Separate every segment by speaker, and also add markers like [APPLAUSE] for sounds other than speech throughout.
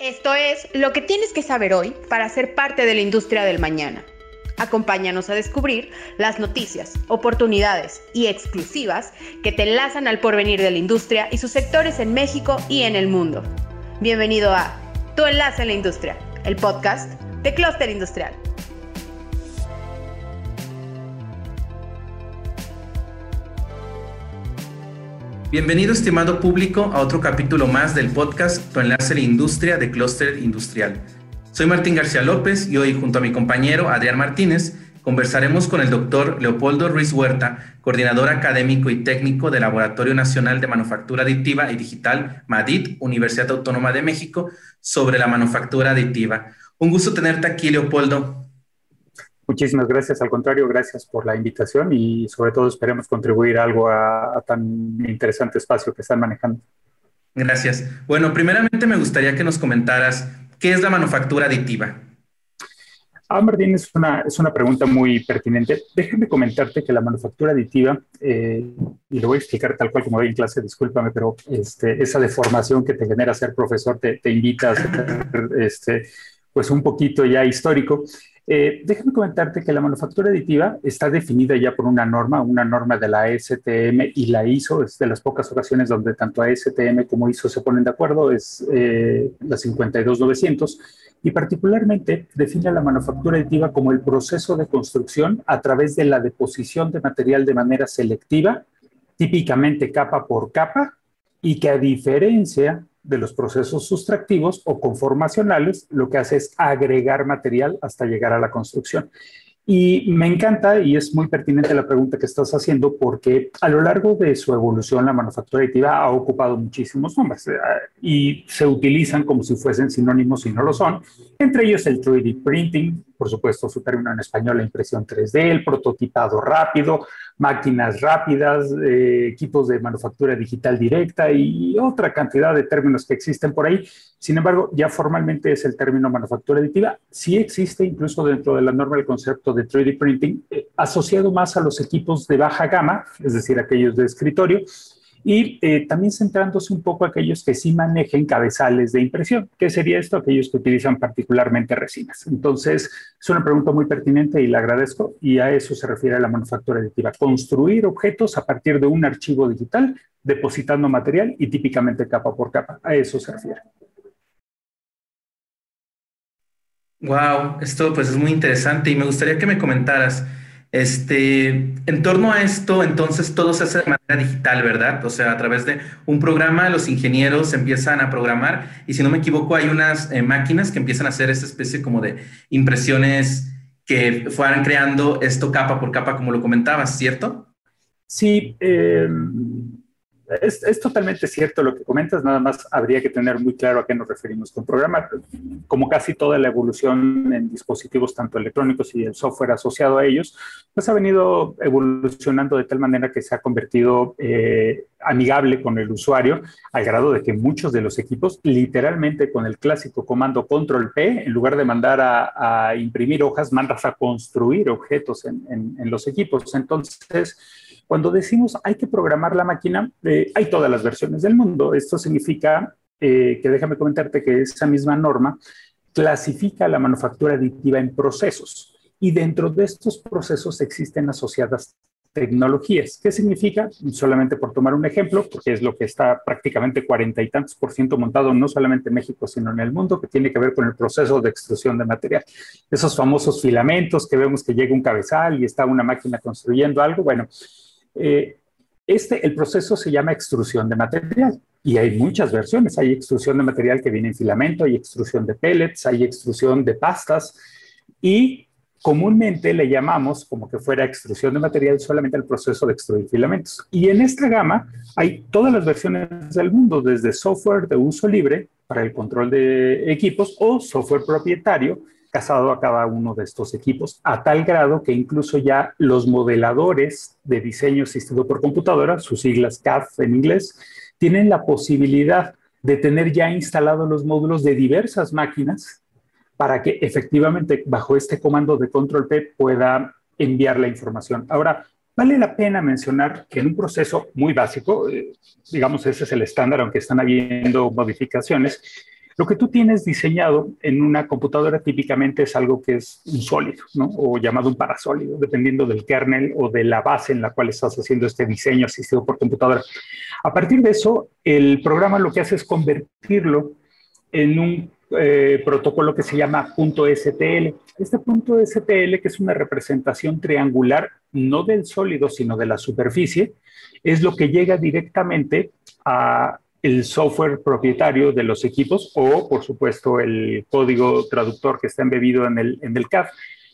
Speaker 1: Esto es lo que tienes que saber hoy para ser parte de la industria del mañana. Acompáñanos a descubrir las noticias, oportunidades y exclusivas que te enlazan al porvenir de la industria y sus sectores en México y en el mundo. Bienvenido a Tu Enlace en la Industria, el podcast de Cluster Industrial.
Speaker 2: Bienvenido, estimado público, a otro capítulo más del podcast Tu Enlace a la Industria de Cluster Industrial. Soy Martín García López y hoy, junto a mi compañero Adrián Martínez, conversaremos con el doctor Leopoldo Ruiz Huerta, coordinador académico y técnico del Laboratorio Nacional de Manufactura Aditiva y Digital, MADIT, Universidad Autónoma de México, sobre la manufactura aditiva. Un gusto tenerte aquí, Leopoldo.
Speaker 3: Muchísimas gracias, al contrario, gracias por la invitación y sobre todo esperemos contribuir algo a, tan interesante espacio que están manejando.
Speaker 2: Gracias. Bueno, primeramente me gustaría que nos comentaras qué es la manufactura aditiva.
Speaker 3: Ah, Martín, es una, es una pregunta muy pertinente. Déjame comentarte que la manufactura aditiva, eh, y lo voy a explicar tal cual como voy en clase, discúlpame, pero este, esa deformación que te genera ser profesor te, te invita a ser este, pues un poquito ya histórico. Eh, déjame comentarte que la manufactura aditiva está definida ya por una norma, una norma de la STM y la ISO, es de las pocas ocasiones donde tanto STM como ISO se ponen de acuerdo, es eh, la 52900, y particularmente define la manufactura aditiva como el proceso de construcción a través de la deposición de material de manera selectiva, típicamente capa por capa, y que a diferencia de los procesos sustractivos o conformacionales, lo que hace es agregar material hasta llegar a la construcción. Y me encanta y es muy pertinente la pregunta que estás haciendo porque a lo largo de su evolución la manufactura aditiva ha ocupado muchísimos nombres eh, y se utilizan como si fuesen sinónimos y no lo son, entre ellos el 3D printing, por supuesto su término en español la impresión 3D, el prototipado rápido, máquinas rápidas, eh, equipos de manufactura digital directa y otra cantidad de términos que existen por ahí. Sin embargo, ya formalmente es el término manufactura aditiva. Sí existe incluso dentro de la norma el concepto de 3D printing eh, asociado más a los equipos de baja gama, es decir, aquellos de escritorio, y eh, también centrándose un poco aquellos que sí manejen cabezales de impresión. ¿Qué sería esto? Aquellos que utilizan particularmente resinas. Entonces, es una pregunta muy pertinente y la agradezco y a eso se refiere la manufactura aditiva. Construir objetos a partir de un archivo digital, depositando material y típicamente capa por capa. A eso se refiere.
Speaker 2: Wow, esto pues es muy interesante y me gustaría que me comentaras. Este, en torno a esto, entonces todo se hace de manera digital, ¿verdad? O sea, a través de un programa, los ingenieros empiezan a programar y si no me equivoco, hay unas eh, máquinas que empiezan a hacer esta especie como de impresiones que fueran creando esto capa por capa, como lo comentabas, ¿cierto?
Speaker 3: Sí, eh, es, totalmente cierto lo que comentas, nada más habría que tener muy claro a qué nos referimos con programar. Como casi toda la evolución en dispositivos, tanto electrónicos y el software asociado a ellos, pues ha venido evolucionando de tal manera que se ha convertido eh, amigable con el usuario, al grado de que muchos de los equipos, literalmente con el clásico comando control P, en lugar de mandar a, imprimir hojas, mandas a construir objetos en los equipos. Entonces, cuando decimos hay que programar la máquina, eh, hay todas las versiones del mundo. Esto significa eh, que déjame comentarte que esa misma norma clasifica la manufactura aditiva en procesos y dentro de estos procesos existen asociadas tecnologías. ¿Qué significa? Solamente por tomar un ejemplo, porque es lo que está prácticamente cuarenta y tantos por ciento montado no solamente en México, sino en el mundo, que tiene que ver con el proceso de extrusión de material. Esos famosos filamentos que vemos que llega un cabezal y está una máquina construyendo algo, bueno, eh, este, el proceso se llama extrusión de material y hay muchas versiones. Hay extrusión de material que viene en filamento, hay extrusión de pellets, hay extrusión de pastas y comúnmente le llamamos como que fuera extrusión de material solamente el proceso de extruir filamentos. Y en esta gama hay todas las versiones del mundo, desde software de uso libre para el control de equipos o software propietario casado a cada uno de estos equipos, a tal grado que incluso ya los modeladores de diseño asistido por computadora, sus siglas CAD en inglés, tienen la posibilidad de tener ya instalados los módulos de diversas máquinas para que efectivamente bajo este comando de control P pueda enviar la información. Ahora, vale la pena mencionar que en un proceso muy básico, eh, digamos ese es el estándar, aunque están habiendo modificaciones, Lo que tú tienes diseñado en una computadora típicamente es algo que es un sólido, ¿no? O llamado un parasólido, dependiendo del kernel o de la base en la cual estás haciendo este diseño asistido por computadora. A partir de eso, el programa lo que hace es convertirlo en un eh, protocolo que se llama .stl. Este punto .stl, que es una representación triangular, no del sólido, sino de la superficie, es lo que llega directamente a el software propietario de los equipos o, por supuesto, el código traductor que está embebido en el, en el CAF.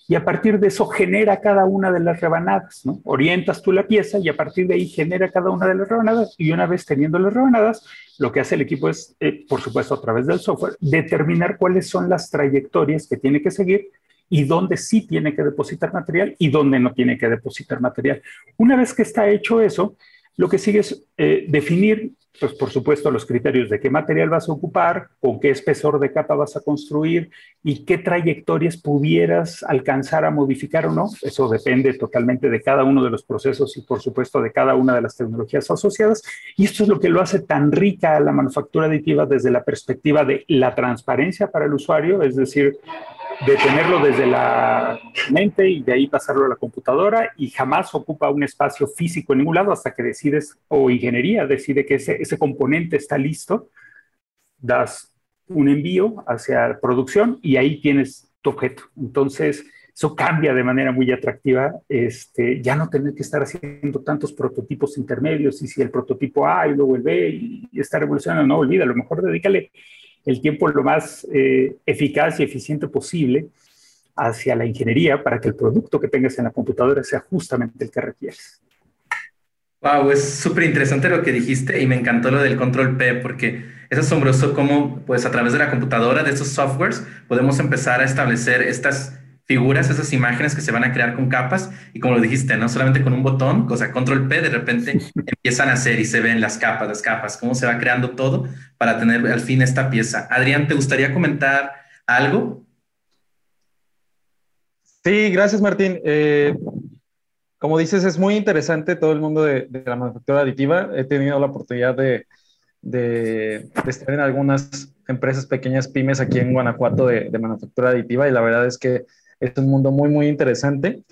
Speaker 3: Y a partir de eso genera cada una de las rebanadas. Orientas tú la pieza y a partir de ahí genera cada una de las rebanadas y una vez teniendo las rebanadas, lo que hace el equipo es, eh, por supuesto, a través del software, determinar cuáles son las trayectorias que tiene que seguir y dónde sí tiene que depositar material y dónde no tiene que depositar material. Una vez que está hecho eso, lo que sigue es eh, definir, pues por supuesto, los criterios de qué material vas a ocupar, con qué espesor de capa vas a construir y qué trayectorias pudieras alcanzar a modificar o no. Eso depende totalmente de cada uno de los procesos y, por supuesto, de cada una de las tecnologías asociadas. Y esto es lo que lo hace tan rica la manufactura aditiva desde la perspectiva de la transparencia para el usuario, es decir, de tenerlo desde la mente y de ahí pasarlo a la computadora y jamás ocupa un espacio físico en ningún lado hasta que decides, o ingeniería decide que ese, ese componente está listo, das un envío hacia producción y ahí tienes tu objeto. Entonces, eso cambia de manera muy atractiva, este, ya no tener que estar haciendo tantos prototipos intermedios y si el prototipo A y luego el B y está revolucionando, no olvida, a lo mejor dedícale el tiempo lo más eh, eficaz y eficiente posible hacia la ingeniería para que el producto que tengas en la computadora sea justamente el que requieres.
Speaker 2: Wow, es súper interesante lo que dijiste y me encantó lo del control P porque es asombroso cómo pues a través de la computadora, de esos softwares, podemos empezar a establecer estas figuras, esas imágenes que se van a crear con capas y como lo dijiste, no solamente con un botón, o sea, control P, de repente [LAUGHS] empiezan a hacer y se ven las capas, las capas, cómo se va creando todo para tener al fin esta pieza. Adrián, ¿te gustaría comentar algo?
Speaker 4: Sí, gracias Martín. Eh, como dices, es muy interesante todo el mundo de, la manufactura aditiva. He tenido la oportunidad de, de, estar en algunas empresas pequeñas, pymes aquí en Guanajuato de, de manufactura aditiva y la verdad es que es un mundo muy, muy interesante.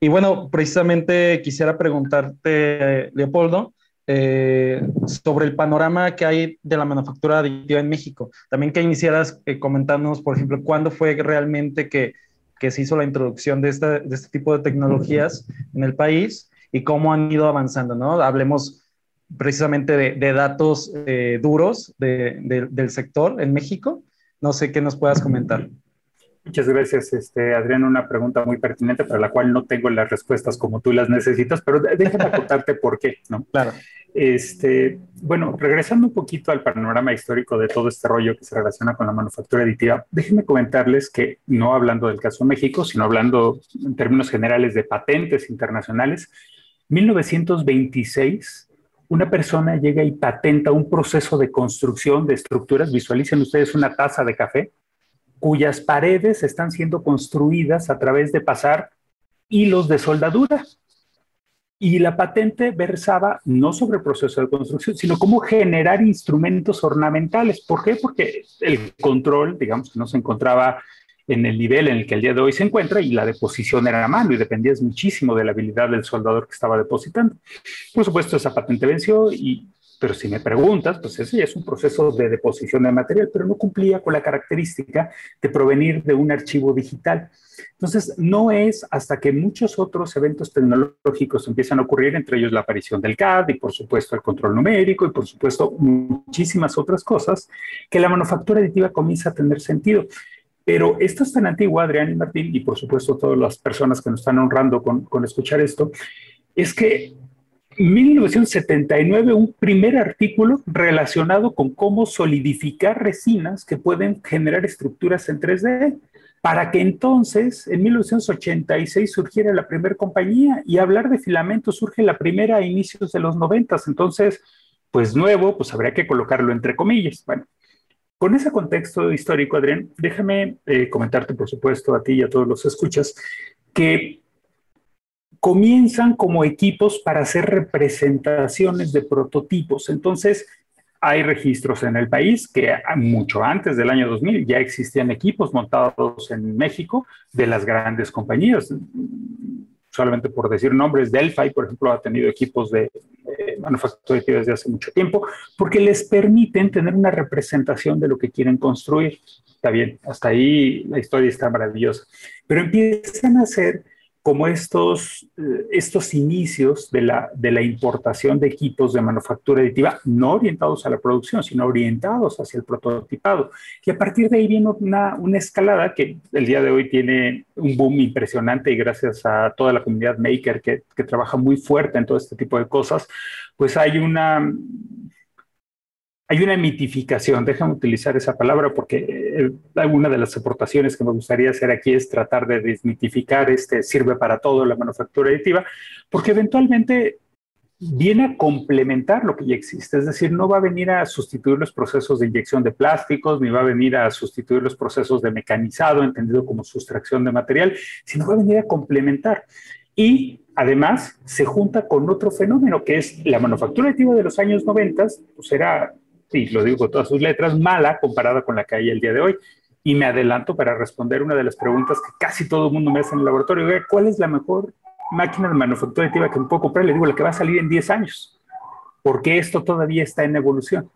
Speaker 4: Y bueno, precisamente quisiera preguntarte, Leopoldo, eh, sobre el panorama que hay de la manufactura aditiva en México. También que iniciaras eh, por ejemplo, cuándo fue realmente que, que se hizo la introducción de, este tipo de tecnologías en el país y cómo han ido avanzando, ¿no? Hablemos precisamente de, datos eh, duros de, del sector en México. No sé qué nos puedas comentar.
Speaker 3: Muchas gracias, este, Adrián. Una pregunta muy pertinente para la cual no tengo las respuestas como tú las necesitas, pero déjame contarte por qué, ¿no?
Speaker 4: Claro.
Speaker 3: Este, bueno, regresando un poquito al panorama histórico de todo este rollo que se relaciona con la manufactura aditiva, déjenme comentarles que no hablando del caso México, sino hablando en términos generales de patentes internacionales, 1926 una persona llega y patenta un proceso de construcción de estructuras. Visualicen ustedes una taza de café cuyas paredes están siendo construidas a través de pasar hilos de soldadura. Y la patente versaba no sobre el proceso de construcción, sino cómo generar instrumentos ornamentales. ¿Por qué? Porque el control, digamos, no se encontraba en el nivel en el que el día de hoy se encuentra y la deposición era a mano y dependía muchísimo de la habilidad del soldador que estaba depositando. Por supuesto, esa patente venció y pero si me preguntas, pues ese ya es un proceso de deposición de material, pero no cumplía con la característica de provenir de un archivo digital. Entonces, no es hasta que muchos otros eventos tecnológicos empiezan a ocurrir, entre ellos la aparición del CAD y por supuesto el control numérico y por supuesto muchísimas otras cosas, que la manufactura aditiva comienza a tener sentido. Pero esto es tan antiguo, Adrián y Martín, y por supuesto todas las personas que nos están honrando con, con escuchar esto, es que 1979 un primer artículo relacionado con cómo solidificar resinas que pueden generar estructuras en 3D, para que entonces en 1986 surgiera la primera compañía y hablar de filamentos surge la primera a inicios de los 90, entonces pues nuevo, pues habría que colocarlo entre comillas. Bueno, con ese contexto histórico, Adrián, déjame eh, comentarte, por supuesto, a ti y a todos los escuchas, que comienzan como equipos para hacer representaciones de prototipos. Entonces, hay registros en el país que mucho antes del año 2000 ya existían equipos montados en México de las grandes compañías. Solamente por decir nombres, Delphi, por ejemplo, ha tenido equipos de manufactura desde hace mucho tiempo, porque les permiten tener una representación de lo que quieren construir. Está bien, hasta ahí la historia está maravillosa. Pero empiezan a ser como estos, eh, estos inicios de la, de la importación de equipos de manufactura aditiva, no orientados a la producción, sino orientados hacia el prototipado. Y a partir de ahí viene una, una escalada que el día de hoy tiene un boom impresionante y gracias a toda la comunidad maker que, que trabaja muy fuerte en todo este tipo de cosas, pues hay una, hay una mitificación, déjame utilizar esa palabra porque eh, una de las aportaciones que me gustaría hacer aquí es tratar de desmitificar este sirve para todo la manufactura aditiva, porque eventualmente viene a complementar lo que ya existe, es decir, no va a venir a sustituir los procesos de inyección de plásticos, ni va a venir a sustituir los procesos de mecanizado, entendido como sustracción de material, sino va a venir a complementar. Y además se junta con otro fenómeno que es la manufactura aditiva de los años 90, pues era y lo digo con todas sus letras, mala comparada con la que hay el día de hoy. Y me adelanto para responder una de las preguntas que casi todo el mundo me hace en el laboratorio. ¿Cuál es la mejor máquina de manufactura aditiva que me puedo comprar? Le digo, la que va a salir en 10 años, porque esto todavía está en evolución.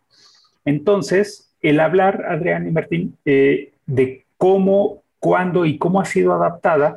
Speaker 3: Entonces, el hablar, Adrián y Martín, eh, de cómo, cuándo y cómo ha sido adaptada,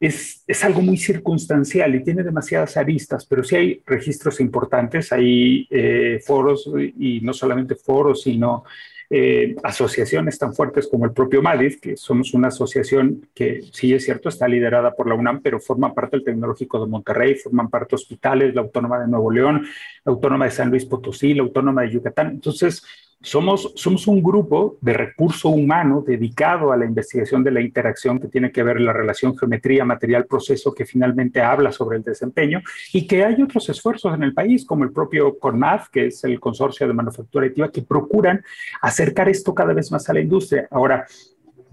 Speaker 3: es, algo muy circunstancial y tiene demasiadas aristas, pero sí hay registros importantes, hay eh, foros y no solamente foros, sino eh, asociaciones tan fuertes como el propio MADIF, que somos una asociación que sí es cierto, está liderada por la UNAM, pero forman parte del Tecnológico de Monterrey, forman parte hospitales, la Autónoma de Nuevo León, la Autónoma de San Luis Potosí, la Autónoma de Yucatán. Entonces, somos, un grupo de recurso humano dedicado a la investigación de la interacción que tiene que ver la relación geometría, material, proceso, que finalmente habla sobre el desempeño y que hay otros esfuerzos en el país, como el propio CONMAF, que es el consorcio de manufactura aditiva, que procuran acercar esto cada vez más a la industria. Ahora,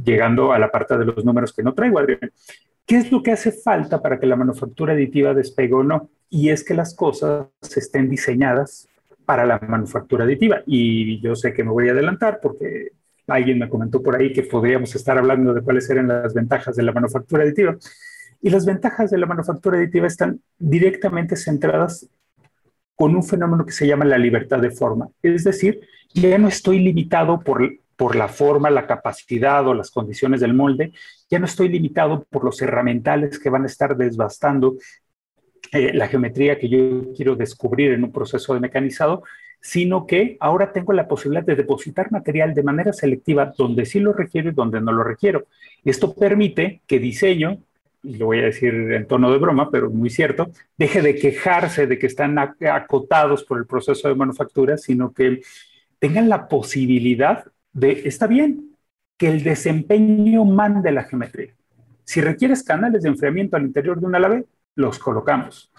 Speaker 3: llegando a la parte de los números que no traigo, Adrián, ¿qué es lo que hace falta para que la manufactura aditiva despegue o no? Y es que las cosas estén diseñadas para la manufactura aditiva. Y yo sé que me voy a adelantar porque alguien me comentó por ahí que podríamos estar hablando de cuáles eran las ventajas de la manufactura aditiva. Y las ventajas de la manufactura aditiva están directamente centradas con un fenómeno que se llama la libertad de forma. Es decir, ya no estoy limitado por, por la forma, la capacidad o las condiciones del molde, ya no estoy limitado por los herramientales que van a estar desbastando la geometría que yo quiero descubrir en un proceso de mecanizado, sino que ahora tengo la posibilidad de depositar material de manera selectiva donde sí lo requiero y donde no lo requiero. Esto permite que diseño, y lo voy a decir en tono de broma, pero muy cierto, deje de quejarse de que están acotados por el proceso de manufactura, sino que tengan la posibilidad de, está bien, que el desempeño mande la geometría. Si requieres canales de enfriamiento al interior de una lave, los colocamos.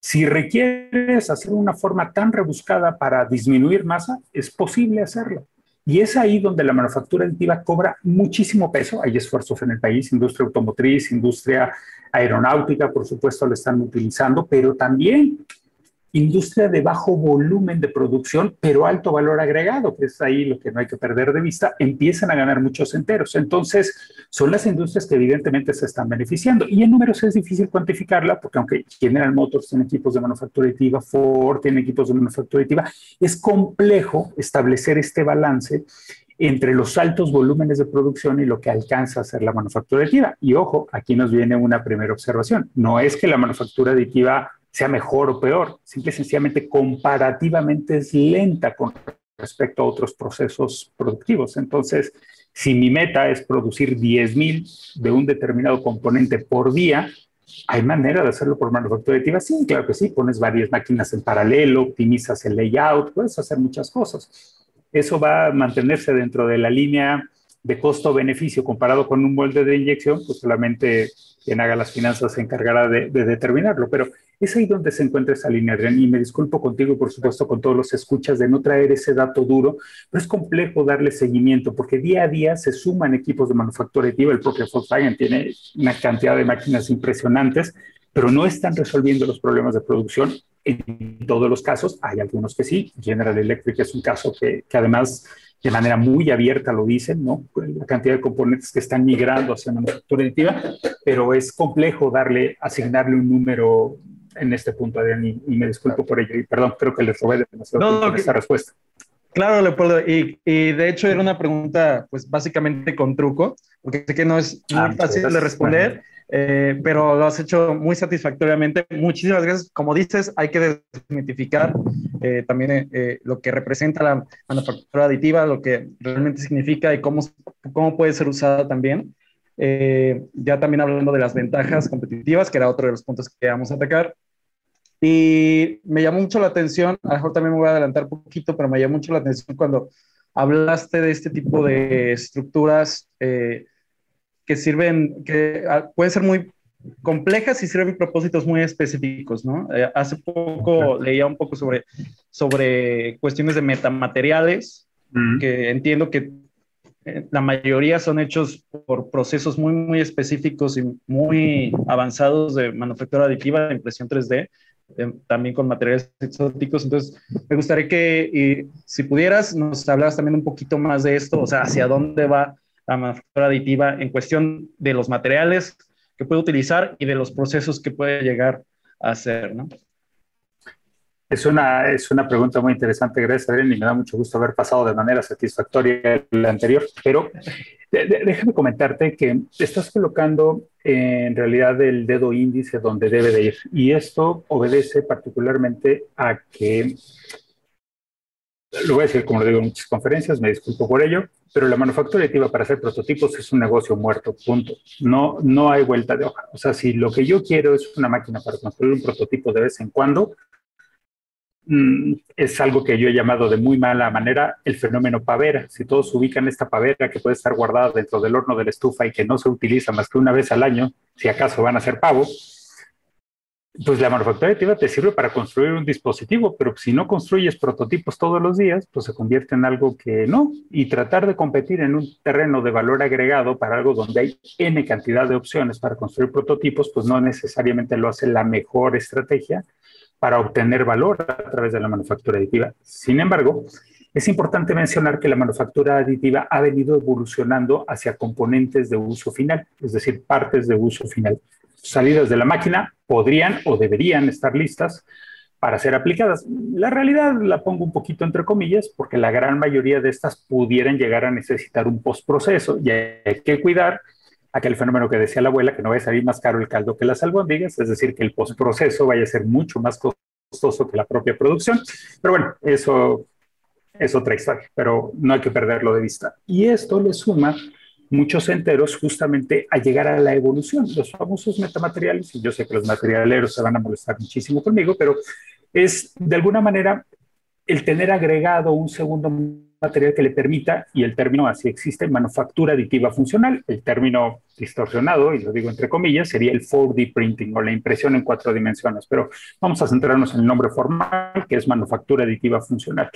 Speaker 3: Si requieres hacer una forma tan rebuscada para disminuir masa, es posible hacerlo. Y es ahí donde la manufactura aditiva cobra muchísimo peso. Hay esfuerzos en el país, industria automotriz, industria aeronáutica, por supuesto, lo están utilizando, pero también industria de bajo volumen de producción, pero alto valor agregado, que es ahí lo que no hay que perder de vista, empiezan a ganar muchos enteros. Entonces, son las industrias que evidentemente se están beneficiando. Y en números es difícil cuantificarla, porque aunque General Motors tiene equipos de manufactura aditiva, Ford tiene equipos de manufactura aditiva, es complejo establecer este balance entre los altos volúmenes de producción y lo que alcanza a ser la manufactura aditiva. Y ojo, aquí nos viene una primera observación. No es que la manufactura aditiva sea mejor o peor, simple y sencillamente comparativamente es lenta con respecto a otros procesos productivos. Entonces, si mi meta es producir 10.000 de un determinado componente por día, ¿hay manera de hacerlo por manufactura aditiva? Sí, claro que sí, pones varias máquinas en paralelo, optimizas el layout, puedes hacer muchas cosas. Eso va a mantenerse dentro de la línea de costo-beneficio comparado con un molde de inyección, pues solamente quien haga las finanzas se encargará de, de determinarlo. Pero es ahí donde se encuentra esa línea, Adrián, y me disculpo contigo, por supuesto, con todos los escuchas de no traer ese dato duro, pero es complejo darle seguimiento porque día a día se suman equipos de manufactura aditiva, el propio Volkswagen tiene una cantidad de máquinas impresionantes, pero no están resolviendo los problemas de producción en todos los casos, hay algunos que sí. General Electric es un caso que, que además de manera muy abierta lo dicen, ¿no? La cantidad de componentes que están migrando hacia manufactura aditiva, pero es complejo darle, asignarle un número en este punto, Adrián, y, me disculpo por ello. Y perdón, creo que les robé demasiado no, esta respuesta.
Speaker 4: Claro, Leopoldo, y, y, de hecho era una pregunta, pues básicamente con truco, porque sé que no es muy ah, fácil de responder, eh, pero lo has hecho muy satisfactoriamente. Muchísimas gracias. Como dices, hay que desmitificar eh, también eh, lo que representa la manufactura aditiva, lo que realmente significa y cómo, cómo puede ser usada también. ya también hablando de las ventajas competitivas, que era otro de los puntos que vamos a atacar. Y me llamó mucho la atención, a lo mejor también me voy a adelantar un poquito, pero me llamó mucho la atención cuando hablaste de este tipo de estructuras eh, que sirven, que ah, pueden ser muy complejas y sirven propósitos muy específicos, ¿no? Eh, hace poco leía un poco sobre, sobre cuestiones de metamateriales, que entiendo que eh, la mayoría son hechos por procesos muy, muy específicos y muy avanzados de manufactura aditiva de impresión 3D, también con materiales exóticos. Entonces, me gustaría que, si pudieras, nos hablaras también un poquito más de esto, o sea, hacia dónde va la manufactura aditiva en cuestión de los materiales que puede utilizar y de los procesos que puede llegar a hacer, ¿no?
Speaker 3: Es una, es una pregunta muy interesante, gracias, Adrián, y me da mucho gusto haber pasado de manera satisfactoria el anterior, pero déjame comentarte que estás colocando en realidad el dedo índice donde debe de ir, y esto obedece particularmente a que, lo voy a decir como lo digo en muchas conferencias, me disculpo por ello, pero la manufactura aditiva para hacer prototipos es un negocio muerto, punto. No, no hay vuelta de hoja. O sea, si lo que yo quiero es una máquina para construir un prototipo de vez en cuando, Mm, es algo que yo he llamado de muy mala manera el fenómeno pavera. Si todos ubican esta pavera que puede estar guardada dentro del horno de la estufa y que no se utiliza más que una vez al año, si acaso van a ser pavo, pues la manufactura aditiva te sirve para construir un dispositivo, pero si no construyes prototipos todos los días, pues se convierte en algo que no. Y tratar de competir en un terreno de valor agregado para algo donde hay N cantidad de opciones para construir prototipos, pues no necesariamente lo hace la mejor estrategia para obtener valor a través de la manufactura aditiva. Sin embargo, es importante mencionar que la manufactura aditiva ha venido evolucionando hacia componentes de uso final, es decir, partes de uso final. Salidas de la máquina podrían o deberían estar listas para ser aplicadas. La realidad la pongo un poquito entre comillas porque la gran mayoría de estas pudieran llegar a necesitar un postproceso y hay que cuidar aquel fenómeno que decía la abuela, que no vaya a salir más caro el caldo que las albóndigas, es decir, que el postproceso vaya a ser mucho más costoso que la propia producción. Pero bueno, eso es otra historia, pero no hay que perderlo de vista. Y esto le suma muchos enteros justamente a llegar a la evolución, los famosos metamateriales, y yo sé que los materialeros se van a molestar muchísimo conmigo, pero es de alguna manera el tener agregado un segundo material que le permita, y el término así existe, manufactura aditiva funcional. El término distorsionado, y lo digo entre comillas, sería el 4D printing o la impresión en cuatro dimensiones, pero vamos a centrarnos en el nombre formal, que es manufactura aditiva funcional.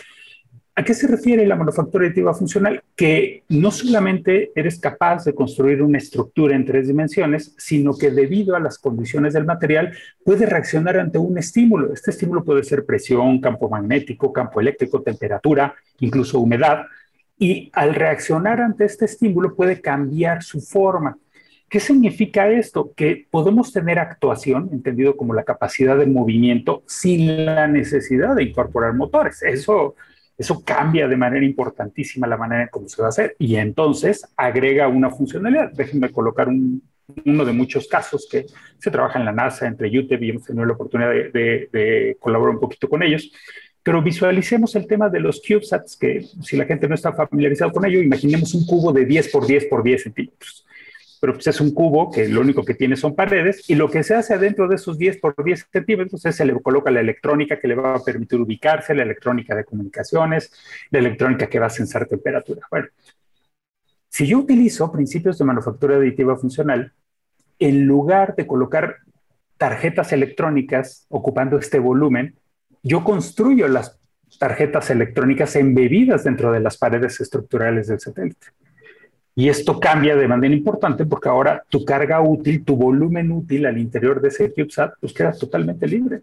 Speaker 3: ¿A qué se refiere la manufactura aditiva funcional? Que no solamente eres capaz de construir una estructura en tres dimensiones, sino que debido a las condiciones del material puede reaccionar ante un estímulo. Este estímulo puede ser presión, campo magnético, campo eléctrico, temperatura, incluso humedad. Y al reaccionar ante este estímulo puede cambiar su forma. ¿Qué significa esto? Que podemos tener actuación, entendido como la capacidad de movimiento, sin la necesidad de incorporar motores. Eso eso cambia de manera importantísima la manera en cómo se va a hacer y entonces agrega una funcionalidad. Déjenme colocar uno de muchos casos que se trabaja en la NASA entre UTEP y hemos tenido la oportunidad de, colaborar un poquito con ellos. Pero visualicemos el tema de los CubeSats, que si la gente no está familiarizado con ello, imaginemos un cubo de 10 por 10 por 10 centímetros pero pues es un cubo que lo único que tiene son paredes y lo que se hace adentro de esos 10 por 10 centímetros es se le coloca la electrónica que le va a permitir ubicarse, la electrónica de comunicaciones, la electrónica que va a censar temperatura. Bueno, si yo utilizo principios de manufactura aditiva funcional, en lugar de colocar tarjetas electrónicas ocupando este volumen, yo construyo las tarjetas electrónicas embebidas dentro de las paredes estructurales del satélite. Y esto cambia de manera importante porque ahora tu carga útil, tu volumen útil al interior de ese CubeSat, pues queda totalmente libre.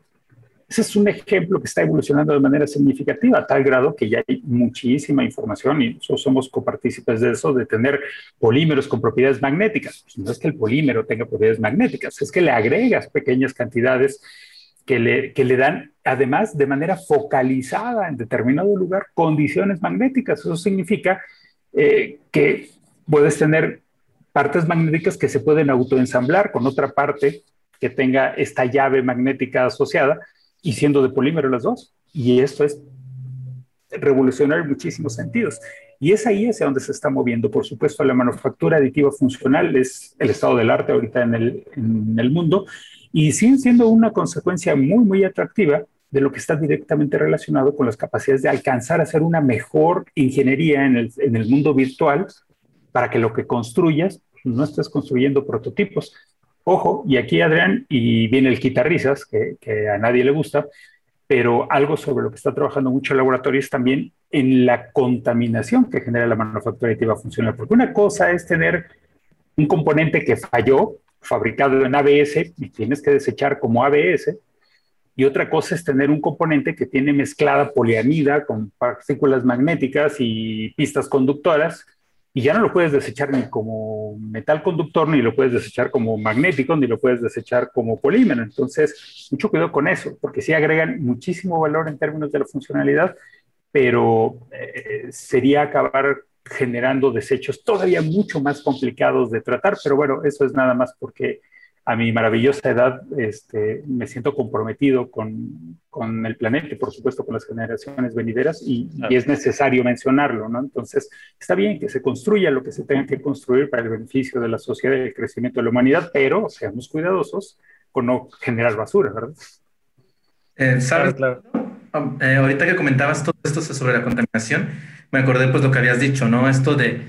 Speaker 3: ese es un ejemplo que está evolucionando de manera significativa, a tal grado que ya hay muchísima información y nosotros somos copartícipes de eso, de tener polímeros con propiedades magnéticas. Pues no es que el polímero tenga propiedades magnéticas, es que le agregas pequeñas cantidades que le, que le dan, además, de manera focalizada en determinado lugar, condiciones magnéticas. Eso significa eh, que puedes tener partes magnéticas que se pueden autoensamblar con otra parte que tenga esta llave magnética asociada y siendo de polímero las dos. Y esto es revolucionario en muchísimos sentidos. Y es ahí hacia donde se está moviendo. Por supuesto, la manufactura aditiva funcional es el estado del arte ahorita en el, en el mundo y sigue siendo una consecuencia muy, muy atractiva de lo que está directamente relacionado con las capacidades de alcanzar a hacer una mejor ingeniería en el, en el mundo virtual para que lo que construyas no estés construyendo prototipos. Ojo, y aquí Adrián, y viene el quitarrisas, que, que a nadie le gusta, pero algo sobre lo que está trabajando mucho el laboratorio es también en la contaminación que genera la manufactura aditiva funcional. Porque una cosa es tener un componente que falló, fabricado en ABS, y tienes que desechar como ABS, y otra cosa es tener un componente que tiene mezclada poliamida con partículas magnéticas y pistas conductoras, y ya no lo puedes desechar ni como metal conductor, ni lo puedes desechar como magnético, ni lo puedes desechar como polímero. Entonces, mucho cuidado con eso, porque sí agregan muchísimo valor en términos de la funcionalidad, pero eh, sería acabar generando desechos todavía mucho más complicados de tratar, pero bueno, eso es nada más porque a mi maravillosa edad este, me siento comprometido con, con, el planeta y por supuesto con las generaciones venideras y, y, es necesario mencionarlo, ¿no? Entonces, está bien que se construya lo que se tenga que construir para el beneficio de la sociedad y el crecimiento de la humanidad, pero seamos cuidadosos con no generar basura, ¿verdad?
Speaker 2: Eh, ¿Sabes? Claro, eh, ahorita que comentabas todo esto sobre la contaminación, me acordé pues lo que habías dicho, ¿no? Esto de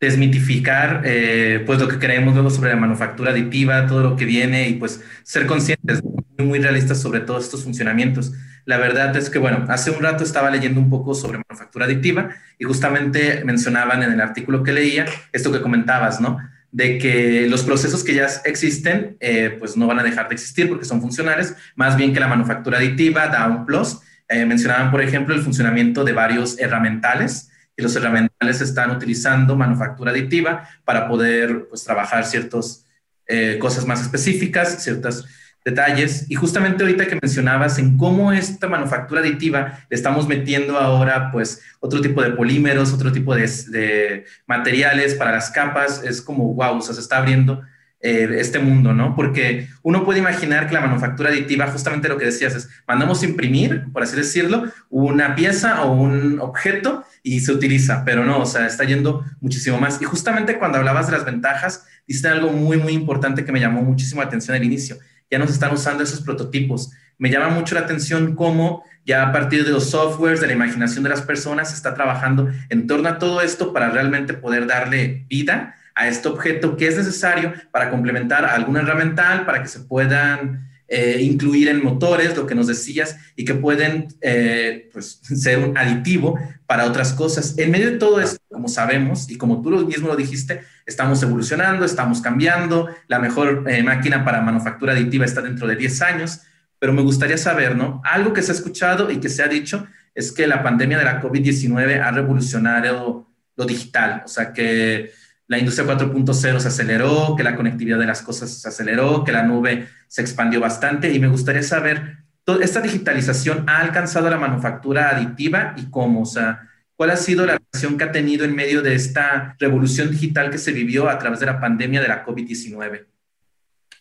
Speaker 2: desmitificar eh, pues lo que creemos luego sobre la manufactura aditiva, todo lo que viene y pues ser conscientes, muy, muy realistas sobre todos estos funcionamientos. La verdad es que, bueno, hace un rato estaba leyendo un poco sobre manufactura aditiva y justamente mencionaban en el artículo que leía esto que comentabas, ¿no? De que los procesos que ya existen, eh, pues no van a dejar de existir porque son funcionales, más bien que la manufactura aditiva da un plus. Eh, mencionaban, por ejemplo, el funcionamiento de varios herramientales, y los herramientales están utilizando manufactura aditiva para poder pues, trabajar ciertas eh, cosas más específicas, ciertos detalles. Y justamente ahorita que mencionabas en cómo esta manufactura aditiva le estamos metiendo ahora pues otro tipo de polímeros, otro tipo de, de materiales para las capas, es como wow, se está abriendo eh, este mundo, ¿no? Porque uno puede imaginar que la manufactura aditiva, justamente lo que decías es, mandamos imprimir, por así decirlo, una pieza o un objeto y se utiliza, pero no, o sea, está yendo muchísimo más. Y justamente cuando hablabas de las ventajas, diste algo muy, muy importante que me llamó muchísimo la atención al inicio. Ya nos están usando esos prototipos. Me llama mucho la atención cómo ya a partir de los softwares, de la imaginación de las personas, se está trabajando en torno a todo esto para realmente poder darle vida a este objeto que es necesario para complementar algún herramental, para que se puedan eh, incluir en motores, lo que nos decías, y que pueden eh, pues, [LAUGHS] ser un aditivo para otras cosas. En medio de todo esto, como sabemos, y como tú mismo lo dijiste, estamos evolucionando, estamos cambiando, la mejor eh, máquina para manufactura aditiva está dentro de 10 años, pero me gustaría saber, ¿no? Algo que se ha escuchado y que se ha dicho es que la pandemia de la COVID-19 ha revolucionado lo digital, o sea que la industria 4.0 se aceleró, que la conectividad de las cosas se aceleró, que la nube se expandió bastante y me gustaría saber, ¿esta digitalización ha alcanzado la manufactura aditiva y cómo? O sea, ¿cuál ha sido la relación que ha tenido en medio de esta revolución digital que se vivió a través de la pandemia de la COVID-19?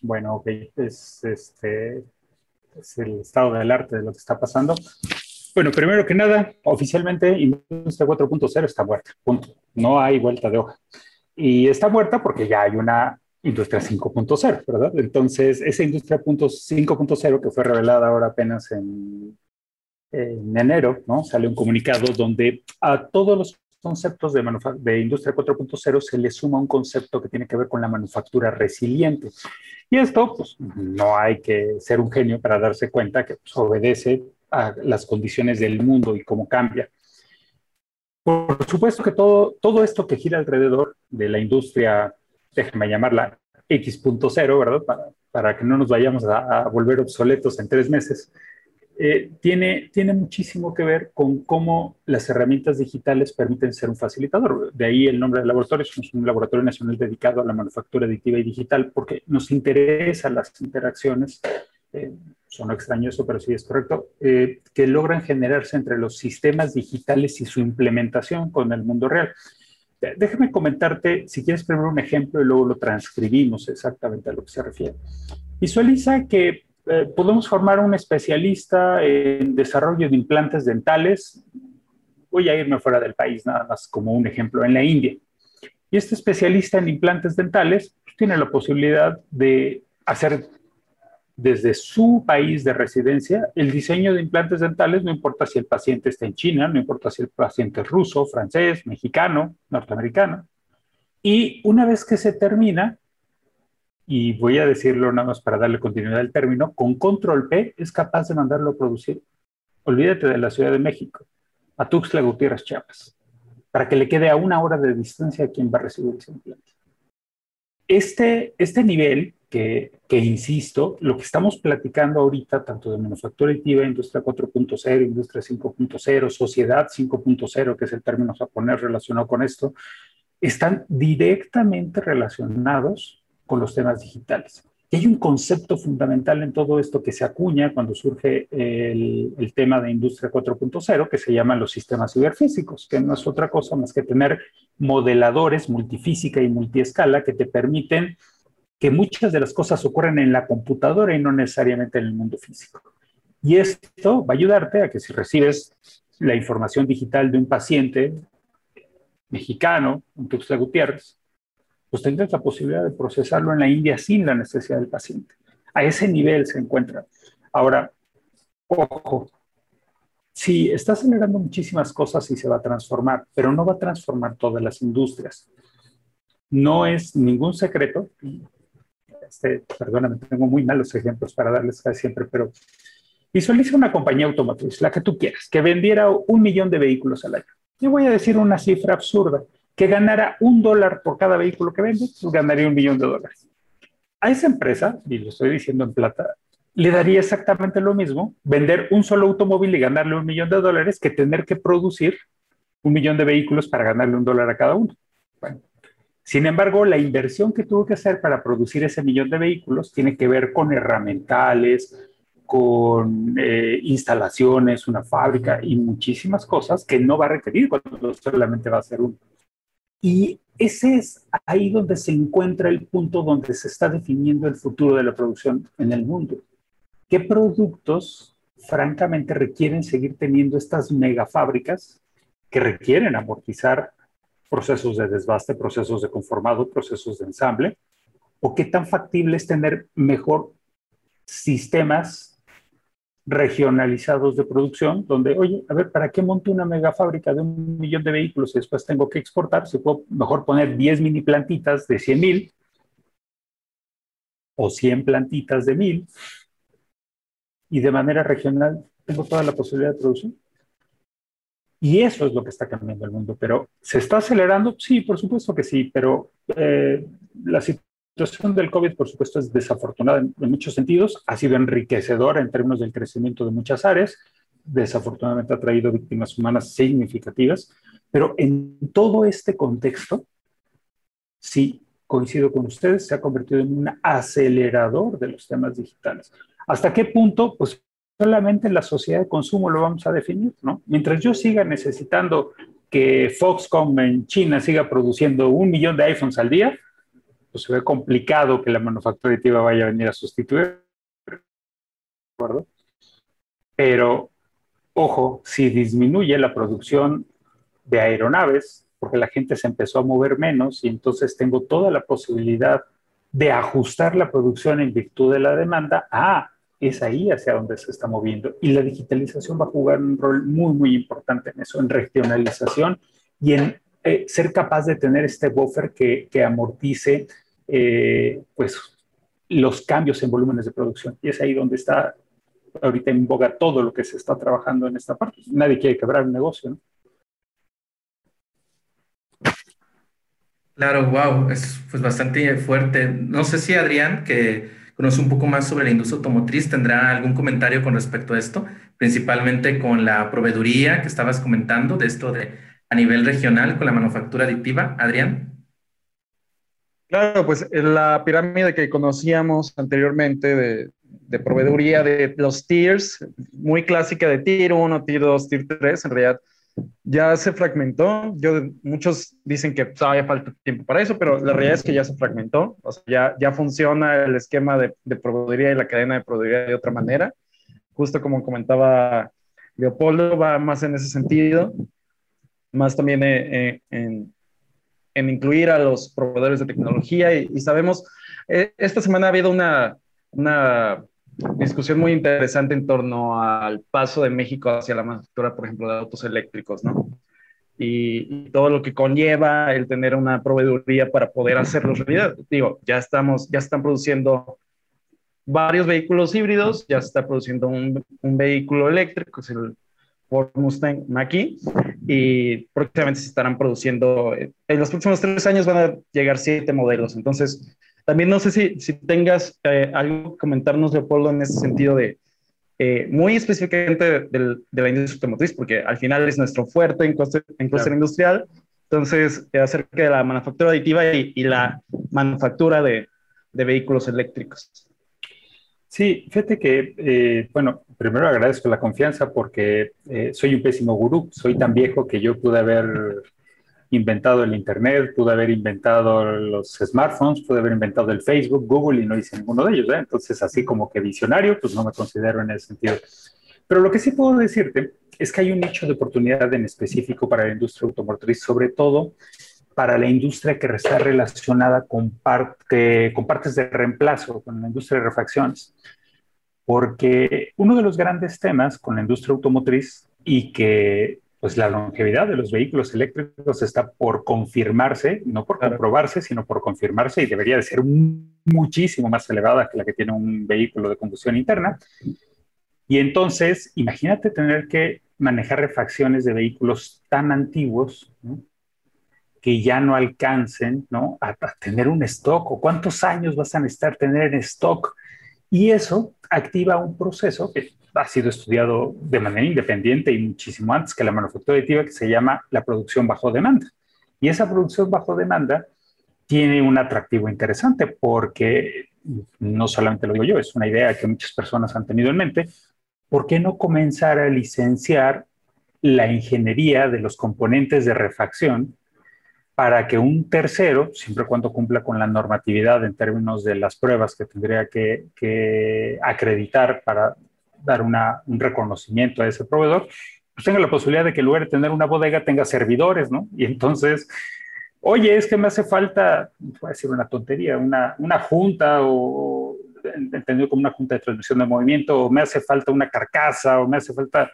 Speaker 3: Bueno, ok, es, este, es el estado del arte de lo que está pasando. Bueno, primero que nada, oficialmente Industria 4.0 está muerta, punto. No hay vuelta de hoja y está muerta porque ya hay una industria 5.0, ¿verdad? Entonces, esa industria 5.0 que fue revelada ahora apenas en, en, enero, ¿no? Sale un comunicado donde a todos los conceptos de, de industria 4.0 se le suma un concepto que tiene que ver con la manufactura resiliente. Y esto, pues, no hay que ser un genio para darse cuenta que pues, obedece a las condiciones del mundo y cómo cambia. Por supuesto que todo, todo esto que gira alrededor de la industria, déjenme llamarla X.0, ¿verdad? Para, para, que no nos vayamos a, volver obsoletos en tres meses, eh, tiene, tiene muchísimo que ver con cómo las herramientas digitales permiten ser un facilitador. De ahí el nombre del laboratorio, somos un laboratorio nacional dedicado a la manufactura aditiva y digital porque nos interesan las interacciones, eh, son extraño eso, pero sí es correcto, eh, que logran generarse entre los sistemas digitales y su implementación con el mundo real. Déjame comentarte, si quieres primero un ejemplo y luego lo transcribimos exactamente a lo que se refiere. Visualiza que eh, podemos formar un especialista en desarrollo de implantes dentales. Voy a irme fuera del país, nada más como un ejemplo, en la India. Y este especialista en implantes dentales pues, tiene la posibilidad de hacer desde su país de residencia el diseño de implantes dentales, no importa si el paciente está en China, no importa si el paciente es ruso, francés, mexicano, norteamericano. Y una vez que se termina, y voy a decirlo nada más para darle continuidad al término, con control P es capaz de mandarlo a producir. Olvídate de la Ciudad de México, a Tuxtla Gutiérrez, Chiapas, para que le quede a una hora de distancia a quien va a recibir ese implante. Este, este nivel, que, que, insisto, lo que estamos platicando ahorita, tanto de manufactura aditiva, industria 4.0, industria 5.0, sociedad 5.0, que es el término japonés relacionado con esto, están directamente relacionados con los temas digitales. Y hay un concepto fundamental en todo esto que se acuña cuando surge el, el tema de Industria 4.0, que se llaman los sistemas ciberfísicos, que no es otra cosa más que tener modeladores multifísica y multiescala que te permiten que muchas de las cosas ocurran en la computadora y no necesariamente en el mundo físico. Y esto va a ayudarte a que si recibes la información digital de un paciente mexicano, un Tuxtla Gutiérrez, pues tendrás la posibilidad de procesarlo en la India sin la necesidad del paciente. A ese nivel se encuentra. Ahora, ojo, sí, está acelerando muchísimas cosas y se va a transformar, pero no va a transformar todas las industrias. No es ningún secreto, este, perdóname, tengo muy malos ejemplos para darles casi siempre, pero visualiza una compañía automotriz, la que tú quieras, que vendiera un millón de vehículos al año. Yo voy a decir una cifra absurda que ganara un dólar por cada vehículo que vende, pues ganaría un millón de dólares. A esa empresa, y lo estoy diciendo en plata, le daría exactamente lo mismo vender un solo automóvil y ganarle un millón de dólares que tener que producir un millón de vehículos para ganarle un dólar a cada uno. Bueno, sin embargo, la inversión que tuvo que hacer para producir ese millón de vehículos tiene que ver con herramental, con eh, instalaciones, una fábrica y muchísimas cosas que no va a requerir cuando solamente va a ser uno. Y ese es ahí donde se encuentra el punto donde se está definiendo el futuro de la producción en el mundo. ¿Qué productos, francamente, requieren seguir teniendo estas megafábricas que requieren amortizar procesos de desbaste, procesos de conformado, procesos de ensamble? ¿O qué tan factible es tener mejor sistemas regionalizados de producción, donde, oye, a ver, ¿para qué monto una mega fábrica de un millón de vehículos y después tengo que exportar? Se puedo mejor poner 10 mini plantitas de 100 mil o 100 plantitas de mil y de manera regional tengo toda la posibilidad de producción. Y eso es lo que está cambiando el mundo. Pero ¿se está acelerando? Sí, por supuesto que sí, pero eh, la situación del COVID, por supuesto, es desafortunada en, muchos sentidos, ha sido enriquecedora en términos del crecimiento de muchas áreas, desafortunadamente ha traído víctimas humanas significativas, pero en todo este contexto, sí, coincido con ustedes, se ha convertido en un acelerador de los temas digitales. ¿Hasta qué punto? Pues solamente la sociedad de consumo lo vamos a definir, ¿no? Mientras yo siga necesitando que Foxconn en China siga produciendo un millón de iPhones al día, pues se ve complicado que la manufactura aditiva vaya a venir a sustituir. ¿De Pero, ojo, si disminuye la producción de aeronaves, porque la gente se empezó a mover menos y entonces tengo toda la posibilidad de ajustar la producción en virtud de la demanda, ah, es ahí hacia donde se está moviendo. Y la digitalización va a jugar un rol muy, muy importante en eso, en regionalización y en eh, ser capaz de tener este buffer que, que amortice eh, pues, los cambios en volúmenes de producción. Y es ahí donde está ahorita en boga todo lo que se está trabajando en esta parte. Nadie quiere quebrar un negocio.
Speaker 2: Claro, wow, es pues bastante fuerte. No sé si Adrián, que, conoce un poco más sobre la industria automotriz. ¿Tendrá algún comentario con respecto a esto? Principalmente con la proveeduría que estabas comentando, de esto de a nivel regional con la manufactura aditiva. Adrián.
Speaker 4: Claro, pues la pirámide que conocíamos anteriormente de, de proveeduría de los tiers, muy clásica de tier 1, tier 2, tier 3, en realidad ya se fragmentó. Yo, muchos dicen que todavía falta tiempo para eso, pero la realidad es que ya se fragmentó. O sea, ya, ya funciona el esquema de, de proveeduría y la cadena de proveeduría de otra manera. Justo como comentaba Leopoldo, va más en ese sentido, más también en, en, en incluir a los proveedores de tecnología. Y, y sabemos, eh, esta semana ha habido una, una discusión muy interesante en torno al paso de México hacia la manufactura, por ejemplo, de autos eléctricos, ¿no? Y, y, todo lo que conlleva el tener una proveeduría para poder hacerlo realidad. Digo, ya estamos, ya están produciendo varios vehículos híbridos, ya se está produciendo un, un vehículo eléctrico, es el Ford Mustang Mach-E, y próximamente se estarán produciendo, en los próximos tres años van a llegar siete modelos, entonces también no sé si, si tengas eh, algo que comentarnos, Leopoldo, en ese sentido de, eh, muy específicamente de, de, la industria automotriz, porque al final es nuestro fuerte en clúster en claro. industrial. Entonces, eh, acerca de la manufactura aditiva y, y la manufactura de, de, vehículos eléctricos.
Speaker 3: Sí, fíjate que, eh, bueno, primero agradezco la confianza porque eh, soy un pésimo gurú, soy tan viejo que yo pude haber inventado el Internet, pude haber inventado los smartphones, pude haber inventado el Facebook, Google y no hice ninguno de ellos. ¿eh? Entonces, así como que visionario, pues no me considero en ese sentido. Pero lo que sí puedo decirte es que hay un nicho de oportunidad en específico para la industria automotriz, sobre todo para la industria que está relacionada con, parte, con partes de reemplazo, con la industria de refacciones. Porque uno de los grandes temas con la industria automotriz y que pues la longevidad de los vehículos eléctricos está por confirmarse, no por comprobarse, sino por confirmarse y debería de ser muchísimo más elevada que la que tiene un vehículo de combustión interna. Y entonces, imagínate tener que manejar refacciones de vehículos tan antiguos ¿no? que ya no alcancen ¿no? A, a, tener un stock o cuántos años vas a necesitar tener en stock. Y eso activa un proceso que ha sido estudiado de manera independiente y muchísimo antes que la manufactura aditiva, que se llama la producción bajo demanda. Y esa producción bajo demanda tiene un atractivo interesante porque no solamente lo digo yo, es una idea que muchas personas han tenido en mente. ¿Por qué no comenzar a licenciar la ingeniería de los componentes de refacción para que un tercero, siempre cuando cumpla con la normatividad en términos de las pruebas que tendría que, que acreditar para dar una, un reconocimiento a ese proveedor, pues tenga la posibilidad de que en lugar de tener una bodega tenga servidores, ¿no? Y entonces, oye, es que me hace falta, voy a decir una tontería, una, una junta o entendido como una junta de transmisión de movimiento, o me hace falta una carcasa, o me hace falta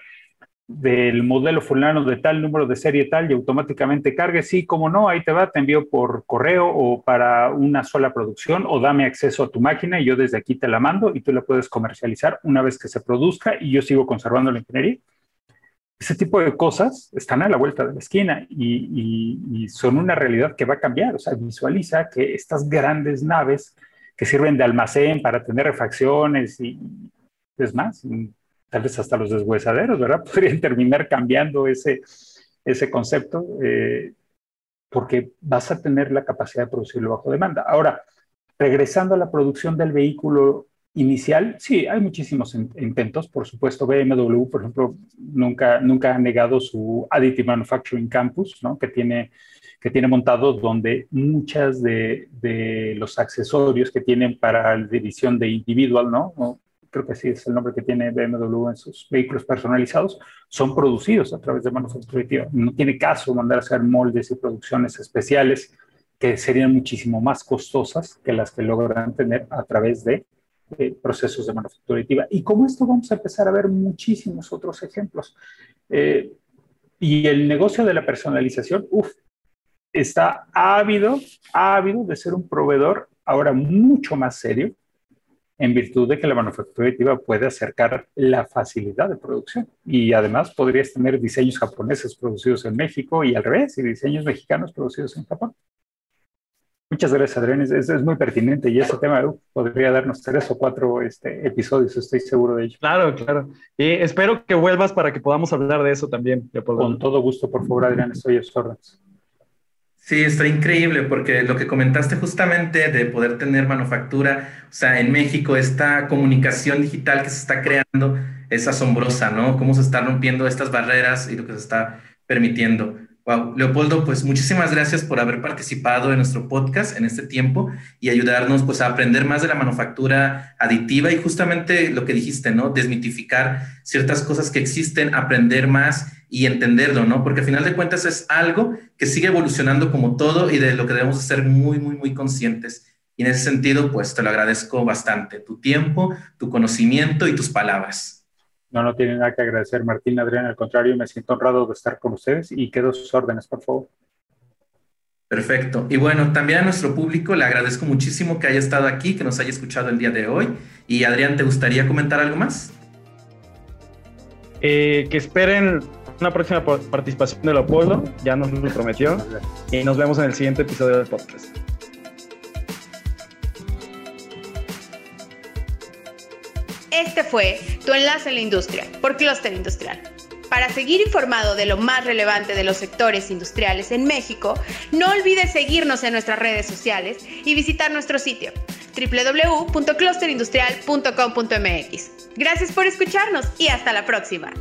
Speaker 3: del modelo fulano de tal número de serie tal y automáticamente cargue, sí, como no, ahí te va, te envío por correo o para una sola producción o dame acceso a tu máquina y yo desde aquí te la mando y tú la puedes comercializar una vez que se produzca y yo sigo conservando la ingeniería. Ese tipo de cosas están a la vuelta de la esquina y, y, son una realidad que va a cambiar. O sea, visualiza que estas grandes naves que sirven de almacén para tener refacciones y es más, tal vez hasta los deshuesaderos, ¿verdad? [LAUGHS] Podrían terminar cambiando ese, ese concepto eh, porque vas a tener la capacidad de producirlo bajo demanda. Ahora, regresando a la producción del vehículo inicial, sí, hay muchísimos intentos, por supuesto, BMW, por ejemplo, nunca, nunca ha negado su Additive Manufacturing Campus, ¿no? que, tiene, que tiene montado donde muchas de, de los accesorios que tienen para la división de individual, ¿no? Creo que sí es el nombre que tiene BMW en sus vehículos personalizados, son producidos a través de manufactura. No tiene caso mandar a hacer moldes y producciones especiales que serían muchísimo más costosas que las que logran tener a través de, de procesos de manufactura aditiva. Y como esto vamos a empezar a ver muchísimos otros ejemplos. Eh, y el negocio de la personalización, uff, está ávido, ávido de ser un proveedor ahora mucho más serio, en virtud de que la manufactura aditiva puede acercar la facilidad de producción. Y además podrías tener diseños japoneses producidos en México y al revés, y diseños mexicanos producidos en Japón. Muchas gracias, Adrián. Es, es, muy pertinente y ese tema podría darnos tres o cuatro este, episodios, estoy seguro de ello.
Speaker 4: Claro, claro. Y espero que vuelvas para que podamos hablar de eso también.
Speaker 3: Con todo gusto, por favor, Adrián, estoy a sus órdenes.
Speaker 2: Sí, está increíble porque lo que comentaste justamente de poder tener manufactura, o sea, en México esta comunicación digital que se está creando es asombrosa, ¿no? Cómo se están rompiendo estas barreras y lo que se está permitiendo. Wow, Leopoldo, pues muchísimas gracias por haber participado en nuestro podcast en este tiempo y ayudarnos pues a aprender más de la manufactura aditiva y justamente lo que dijiste, ¿no? Desmitificar ciertas cosas que existen, aprender más y entenderlo, ¿no? Porque al final de cuentas es algo que sigue evolucionando como todo y de lo que debemos ser muy, muy, muy conscientes. Y en ese sentido, pues te lo agradezco bastante, tu tiempo, tu conocimiento y tus palabras.
Speaker 3: No, no tiene nada que agradecer, Martín, Adrián. Al contrario, me siento honrado de estar con ustedes y quedo sus órdenes, por favor.
Speaker 2: Perfecto. Y bueno, también a nuestro público le agradezco muchísimo que haya estado aquí, que nos haya escuchado el día de hoy. Y Adrián, ¿te gustaría comentar algo más?
Speaker 4: Eh, que esperen una próxima participación de Leopoldo, ya nos lo prometió. Y nos vemos en el siguiente episodio del podcast.
Speaker 1: Este fue tu enlace en la industria por Cluster Industrial. Para seguir informado de lo más relevante de los sectores industriales en México, no olvides seguirnos en nuestras redes sociales y visitar nuestro sitio www.clusterindustrial.com.mx. Gracias por escucharnos y hasta la próxima.